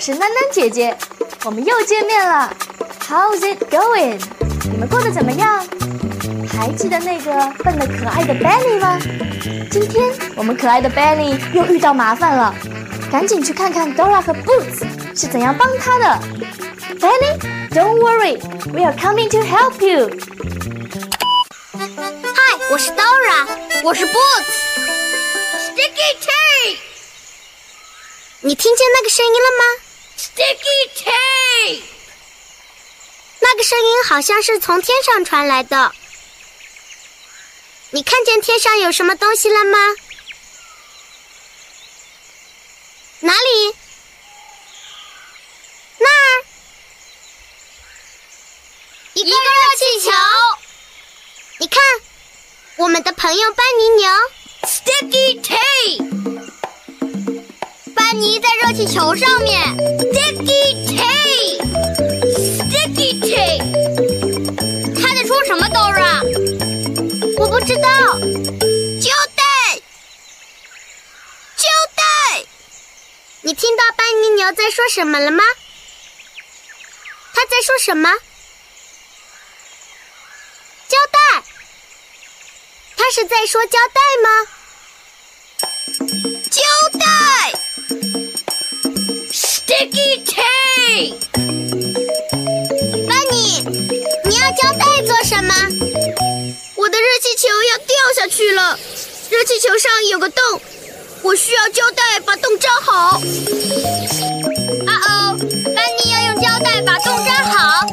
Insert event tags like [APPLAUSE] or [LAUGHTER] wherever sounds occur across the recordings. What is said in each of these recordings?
是囡囡姐姐，我们又见面了。How's it going？你们过得怎么样？还记得那个笨的可爱的 Benny 吗？今天我们可爱的 Benny 又遇到麻烦了，赶紧去看看 Dora 和 Boots 是怎样帮他的。Benny，don't worry，we are coming to help you。嗨，我是 Dora，我是 Boots。Sticky tape，你听见那个声音了吗？Sticky tape，那个声音好像是从天上传来的。你看见天上有什么东西了吗？哪里？那儿，一个热气球。你看，我们的朋友班尼牛。Sticky tape。在热气球上面，Sticky tape，Sticky tape，他在说什么，Dora？我不知道。胶带，胶带，你听到班尼牛在说什么了吗？他在说什么？胶带，他是在说胶带吗？胶带。Sticky tape，班尼，你要胶带做什么？我的热气球要掉下去了，热气球上有个洞，我需要胶带把洞粘好。啊哦，班尼要用胶带把洞粘好。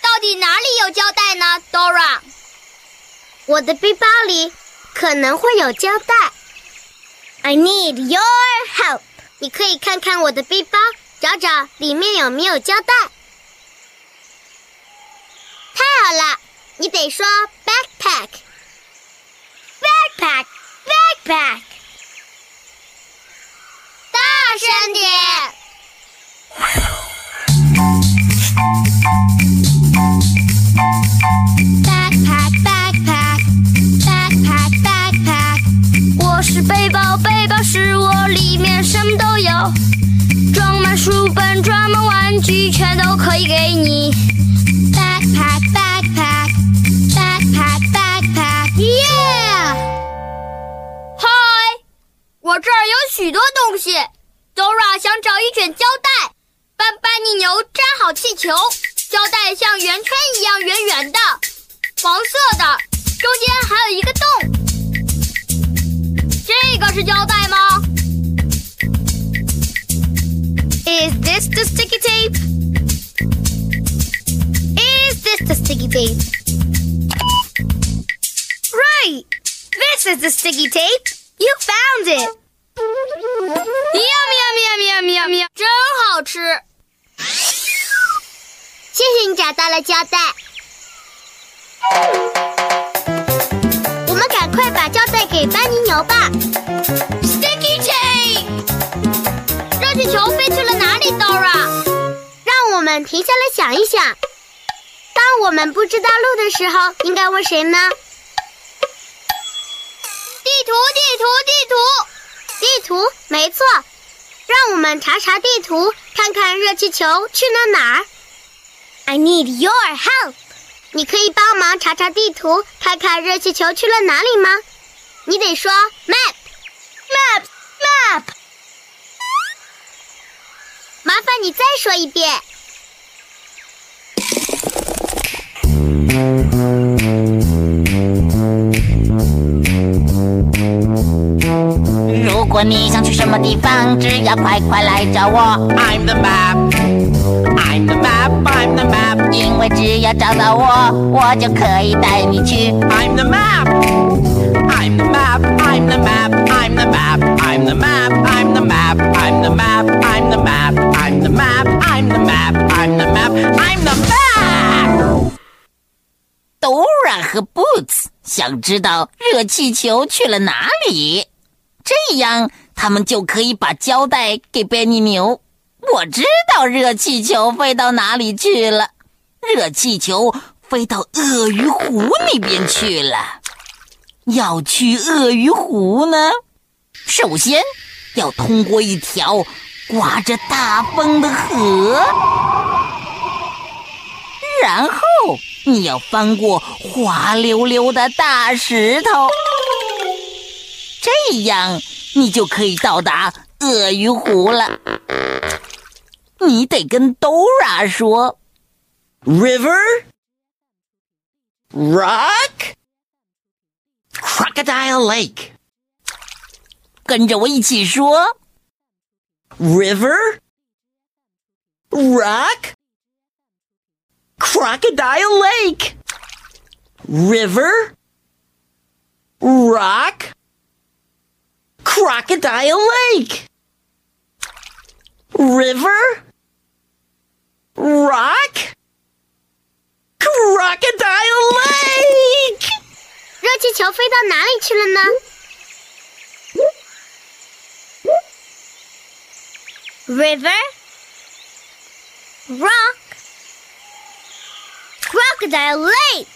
到底哪里有胶带呢，Dora？我的背包里可能会有胶带。I need your help. 你可以看看我的背包，找找里面有没有胶带。太好了，你得说 backpack，backpack，backpack，大声点。满玩具，全都可以给你。Backpack, backpack, backpack, backpack, yeah！嗨，我这儿有许多东西。Dora 想找一卷胶带，帮班尼牛粘好气球。胶带像圆圈一样圆圆的，黄色的，中间还有一个洞。这个是胶带吗 ？Is this the sticky tape? Is this the sticky tape? Right! This is the sticky tape! You found it! Yum, yum, yum, yum, yum, yum. 真好吃！谢谢你找到了胶带。我们赶快把胶带给班尼牛吧。Sticky tape! 气球飞去了哪里，Dora？让我 们停下来想一想。当我们不知道路的时候，应该问谁呢？地图，地图，地图，地图，没错。让我们查查地图，看看热气球去了哪儿。I need your help。你可以帮忙查查地图，看看热气球去了哪里吗？你得说 map，map，map。麻烦你再说一遍。么地方，只要快快来找我。I'm the map. I'm the map. I'm the map. 因为只要找到我，我就可以带你去。I'm the map. I'm the map. I'm the map. I'm the map. I'm the map. I'm the map. I'm the map. I'm the map. I'm the map. I'm the map. I'm the map. I'm the map. Dora 和 Boots 想知道热气球去了哪里，这样他们就可以把胶带给贝尼牛。我知道热气球飞到哪里去了，热气球飞到鳄鱼湖那边去了。要去鳄鱼湖呢，首先要通过一条刮着大风的河。然后你要翻过滑溜溜的大石头，这样你就可以到达鳄鱼湖了。你得跟 Dora 说 River. Rock. Crocodile Lake. 跟着我一起说 River. Rock. Crocodile Lake. River. Rock. Crocodile Lake. River. Rock. Crocodile Lake. [LAUGHS] 热气球飞到哪里去了呢？River, rock, crocodile lake。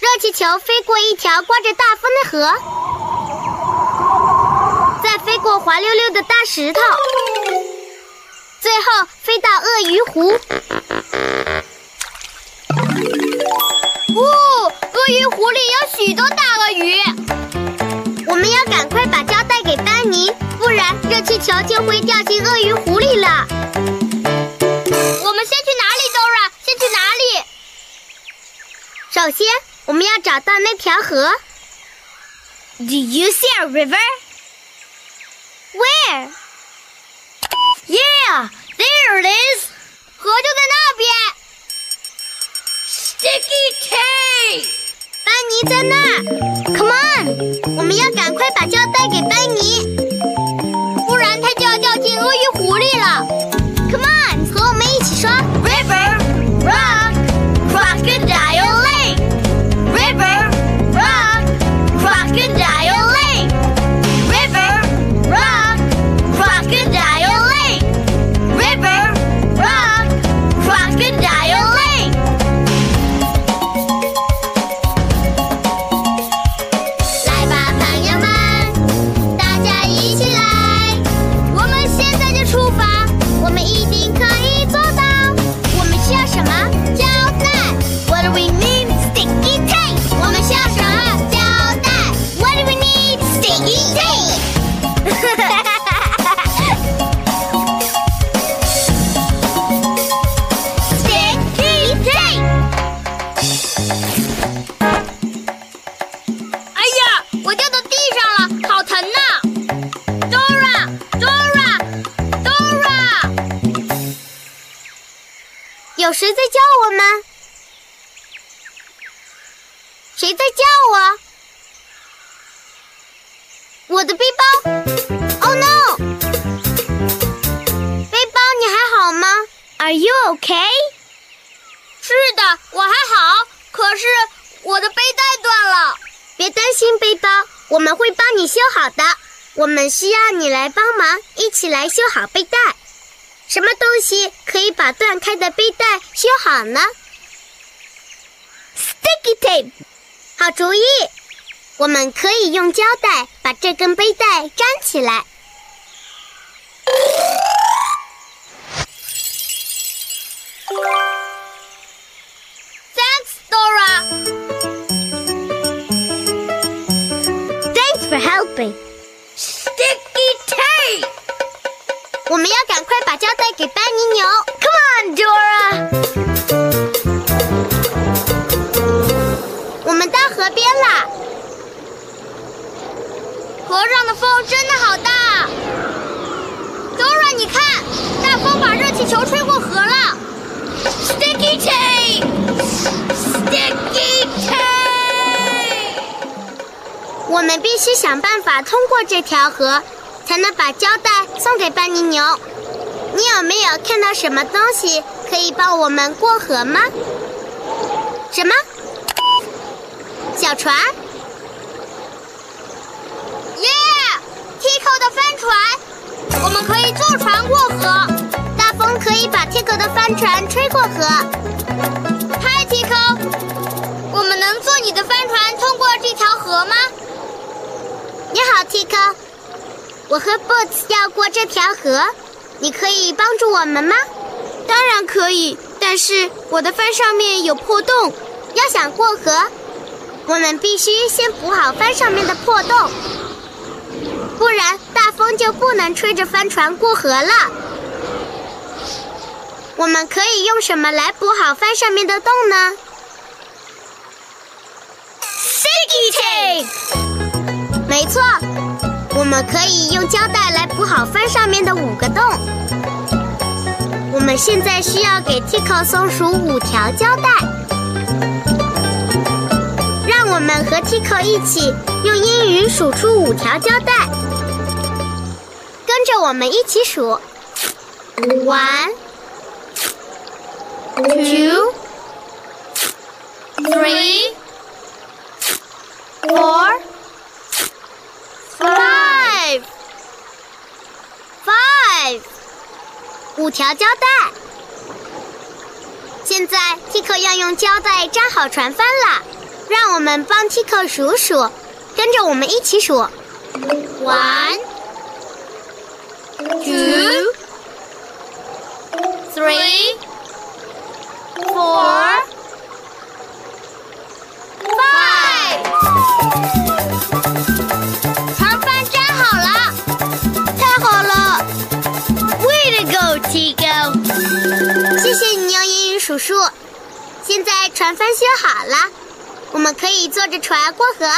热气球飞过一条刮着大风的河，再飞 过滑溜溜的大石头，最后飞到鳄鱼湖。哦，鳄鱼湖里有许多大鳄鱼。我们要赶快把胶带给班尼，不然热气球就会掉进鳄鱼湖里了。我们先去哪里，Dora？先去哪里？首先，我们要找到那条河。Do you see a river? Where? Yeah, there it is. 河就在那边。Sticky tape. 班尼在那儿，Come on，我们要赶快把胶带给班尼，不然他就要掉进鳄鱼湖里了。Come on，和我们一起说有谁在叫我们？谁在叫我？我的背包！Oh no！背包，你还好吗？Are you okay？是的，我还好，可是我的背带断了。别担心，背包，我们会帮你修好的。我们需要你来帮忙，一起来修好背带。什么东西可以把断开的背带修好呢？Sticky tape，好主意。我们可以用胶带把这根背带粘起来。Thanks, Dora. Thanks for helping. 我们要赶快把胶带给班尼牛。Come on, Dora. 我们到河边啦。河上的风真的好大。Dora，你看，大风把热气球吹过河了。Sticky tape，Sticky tape。我们必须想办法通过这条河，才能把胶带送给班尼牛。你有没有看到什么东西可以帮我们过河吗？什么？小船？耶！Tico 的帆船，我们可以坐船过河。大风可以把 Tico 的帆船吹过河。嗨，Tico，我们能坐你的帆船通过这条河吗？你好，Tico，我和 Boots 要过这条河，你可以帮助我们吗？当然可以，但是我的帆上面有破洞，要想过河，我们必须先补好帆上面的破洞，不然大风就不能吹着帆船过河了。我们可以用什么来补好帆上面的洞呢？Sticky tape。没错，我们可以用胶带来补好帆上面的五个洞。我们现在需要给 Tico 松鼠五条胶带，让我们和 Tico 一起用英语数出五条胶带，跟着我们一起数。：one, two, three, four, five, five。五条胶带。现在 Tico 要用胶带粘好船帆了，让我们帮 Tico 数数，跟着我们一起数：one, two, three, four, 数数。现在船帆修好了，我们可以坐着船过河，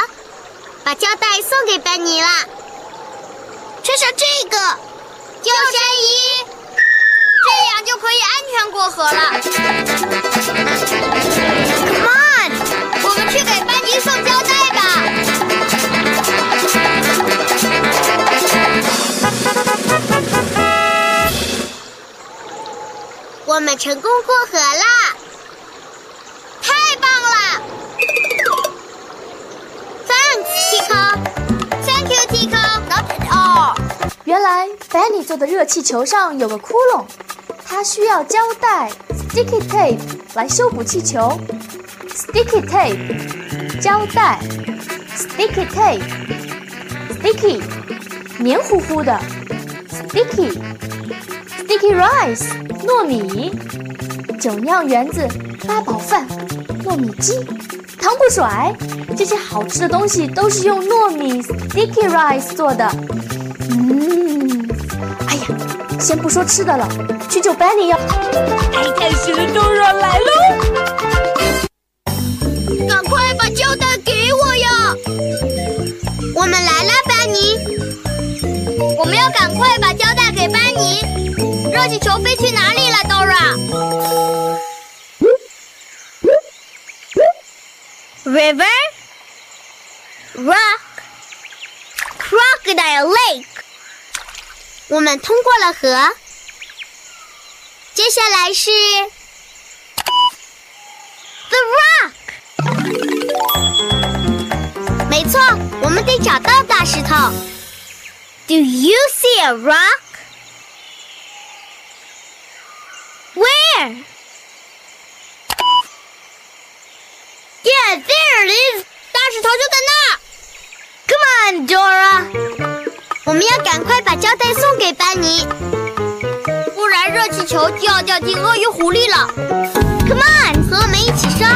把胶带送给班尼了。穿上这个救生衣，这样就可以安全过河了。Come on，我们去给班尼送胶带我们成功过河啦！太棒了！Thanks, Tico. Thank you, Tico. Not at all. 原来 Benny 做的热气球上有个窟窿，它需要胶带 （sticky tape） 来修补气球。sticky tape，胶带；sticky tape，sticky，黏糊糊的；sticky，sticky rice，糯米；酒酿圆子、八宝饭、糯米鸡、糖不甩，这些好吃的东西都是用糯米 sticky rice 做的。嗯，哎呀，先不说吃的了，去救 Benny 要。爱探险的 Dora 来喽！气球飞去哪里了，Dora？River, rock, crocodile lake。我们通过了河，接下来是 the rock。没错，我们得找到大石头。Do you see a rock? Where? Yeah, there it is. 大石头就在那儿。Come on, Dora. 我们要赶快把胶带送给班尼，不然热气球就要掉进鳄鱼湖里了。Come on，和我们一起说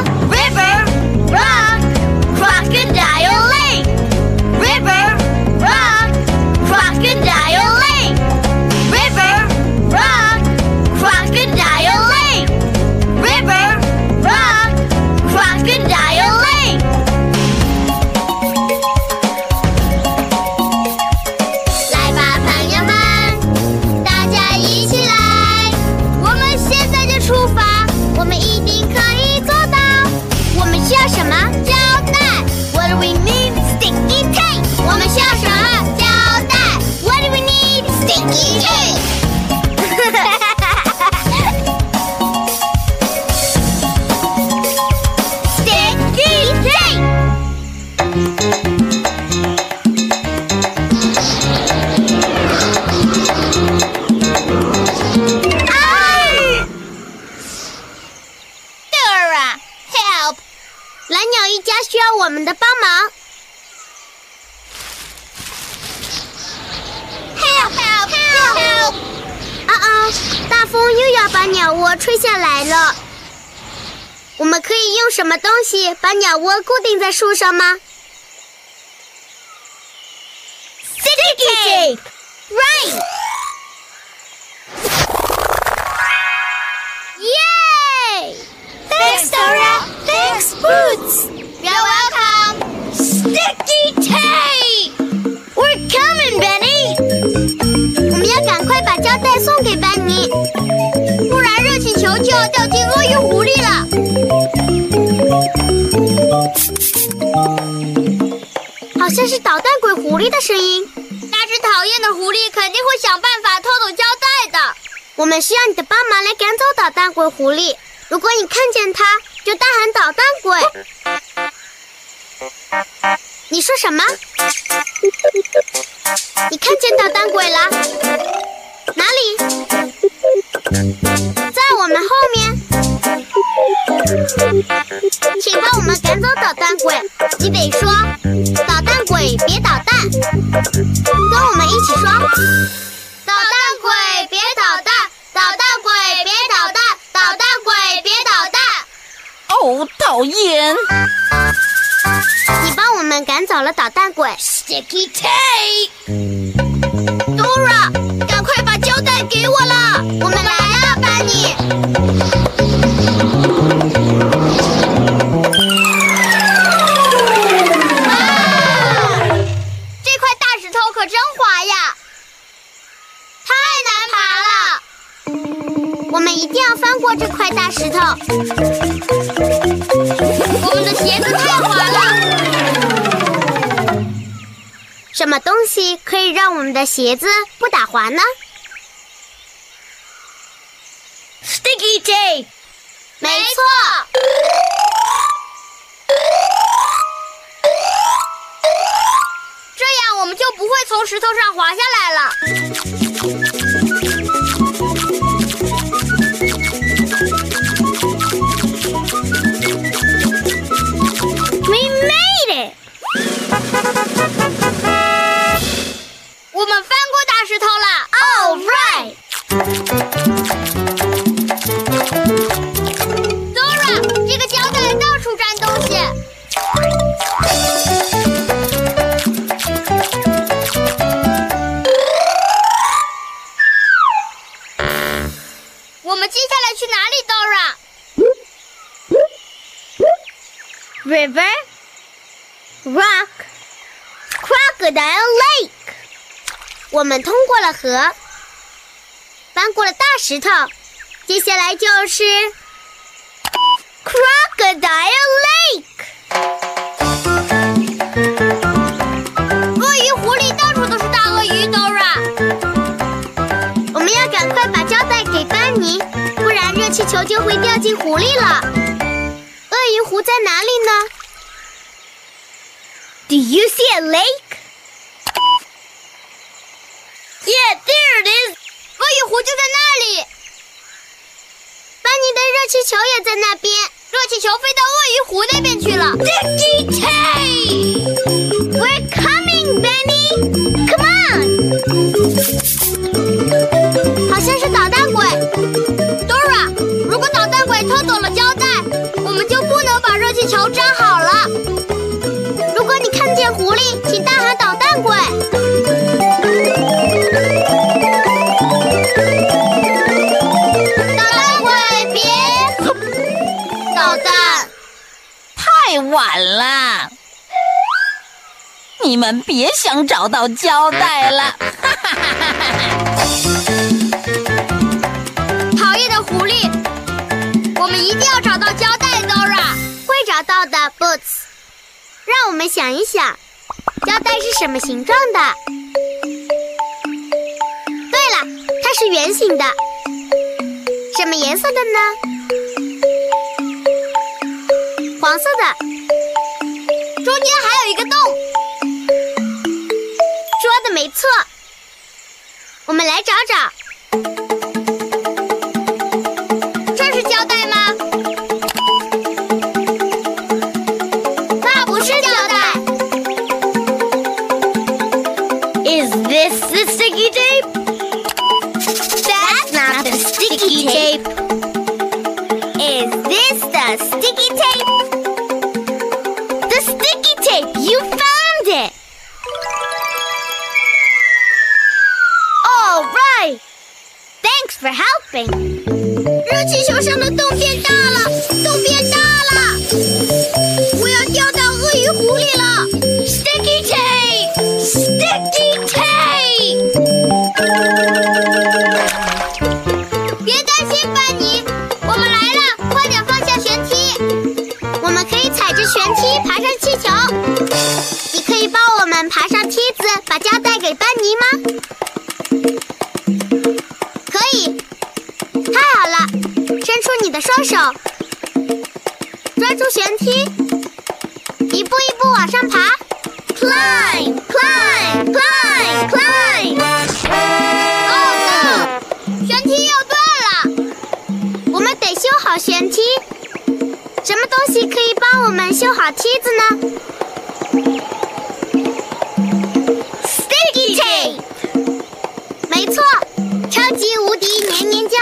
把鸟窝固定在树上吗？好像是捣蛋鬼狐狸的声音。那只讨厌的狐狸肯定会想办法偷走胶带的。我们需要你的帮忙来赶走捣蛋鬼狐狸。如果你看见它，就大喊“捣蛋鬼”。你说什么？你看见捣蛋鬼了？哪里？在我们后面。请帮我们赶走捣蛋鬼。你得说：“捣蛋鬼，别捣蛋。”跟我们一起说：“捣蛋鬼，别捣蛋！捣蛋鬼，别捣蛋！捣蛋鬼，别捣蛋！”哦，讨厌！你帮我们赶走了捣蛋鬼。Sticky tape。可以让我们的鞋子不打滑呢？Sticky tape。没错，这样我们就不会从石头上滑下来了。我们接下来去哪里，Dora？River, rock, crocodile lake。我们通过了河，翻过了大石头，接下来就是 crocodile lake。给班尼，不然热气球就会掉进湖里了。鳄鱼湖在哪里呢？Do you see a lake? Yeah, there it is。鳄鱼湖就在那里，班尼的热气球也在那边。热气球飞到鳄鱼湖那边去了。晚了，你们别想找到胶带了。[LAUGHS] 讨厌的狐狸，我们一定要找到胶带，Dora。会找到的，Boots。让我们想一想，胶带是什么形状的？对了，它是圆形的。什么颜色的呢？黄色的。中间还有一个洞，说的没错。我们来找找，For helping. 热气球上的洞变大了，洞变大了，我要掉到鳄鱼湖里了。Sticky tape! Sticky tape! 别担心，班尼，我们来了，快点放下旋梯。我们可以踩着旋梯爬上气球。你可以帮我们爬上梯子，把胶带给班尼吗？旋梯，一步一步往上爬。Climb, climb, climb, climb. Oh no！旋梯要断了，我们得修好旋梯。什么东西可以帮我们修好梯子呢？Sticky tape。没错，超级无敌黏黏胶。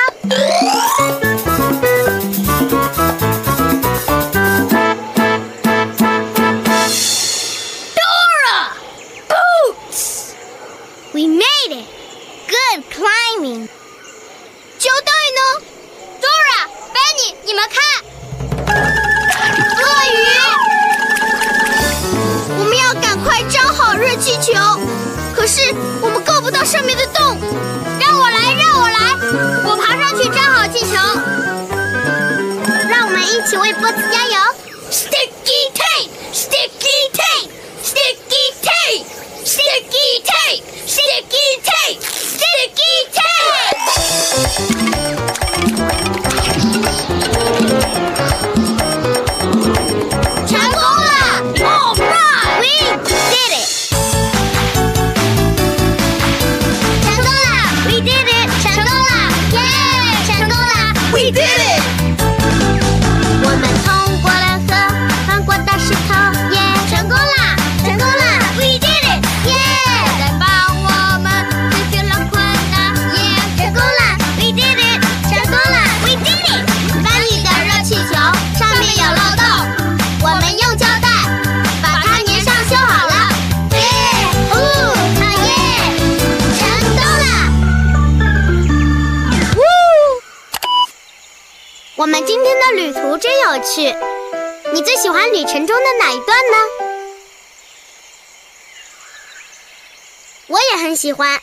一起为波子加油！Sticky tape! Sticky tape! Sticky tape! Sticky tape! Sticky tape! Sticky tape! 我们今天的旅途真有趣，你最喜欢旅程中的哪一段呢？我也很喜欢。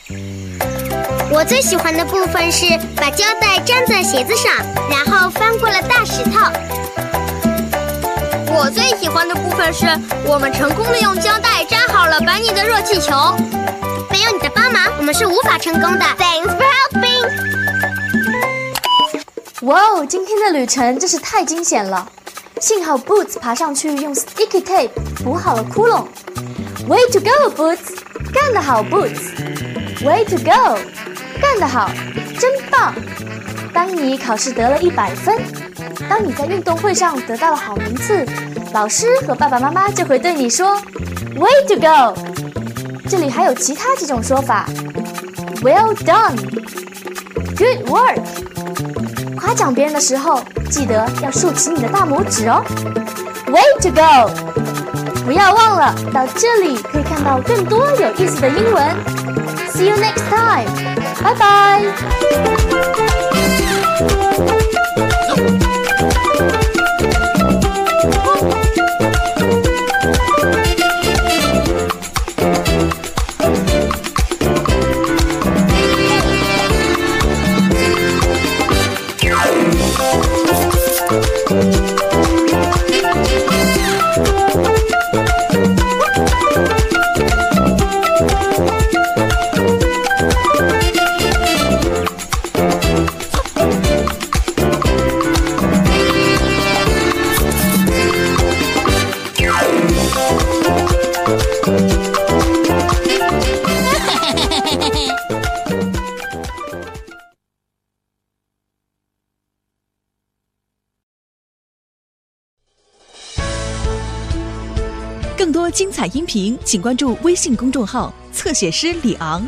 我最喜欢的部分是把胶带粘在鞋子上，然后翻过了大石头。我最喜欢的部分是我们成功的用胶带粘好了班尼的热气球。没有你的帮忙，我们是无法成功的。Thanks for helping。哇哦，今天的旅程真是太惊险了！幸好 Boots 爬上去用 sticky tape 补好了窟窿。Way to go, Boots！干得好，Boots！Way to go！干得好，真棒！当你考试得了一百分，当你在运动会上得到了好名次，老师和爸爸妈妈就会对你说 Way to go！这里还有其他几种说法：Well done！Good work！夸奖别人的时候，记得要竖起你的大拇指哦。Way to go！不要忘了，到这里可以看到更多有意思的英文。See you next time！拜拜。音频，请关注微信公众号“侧写师李昂”。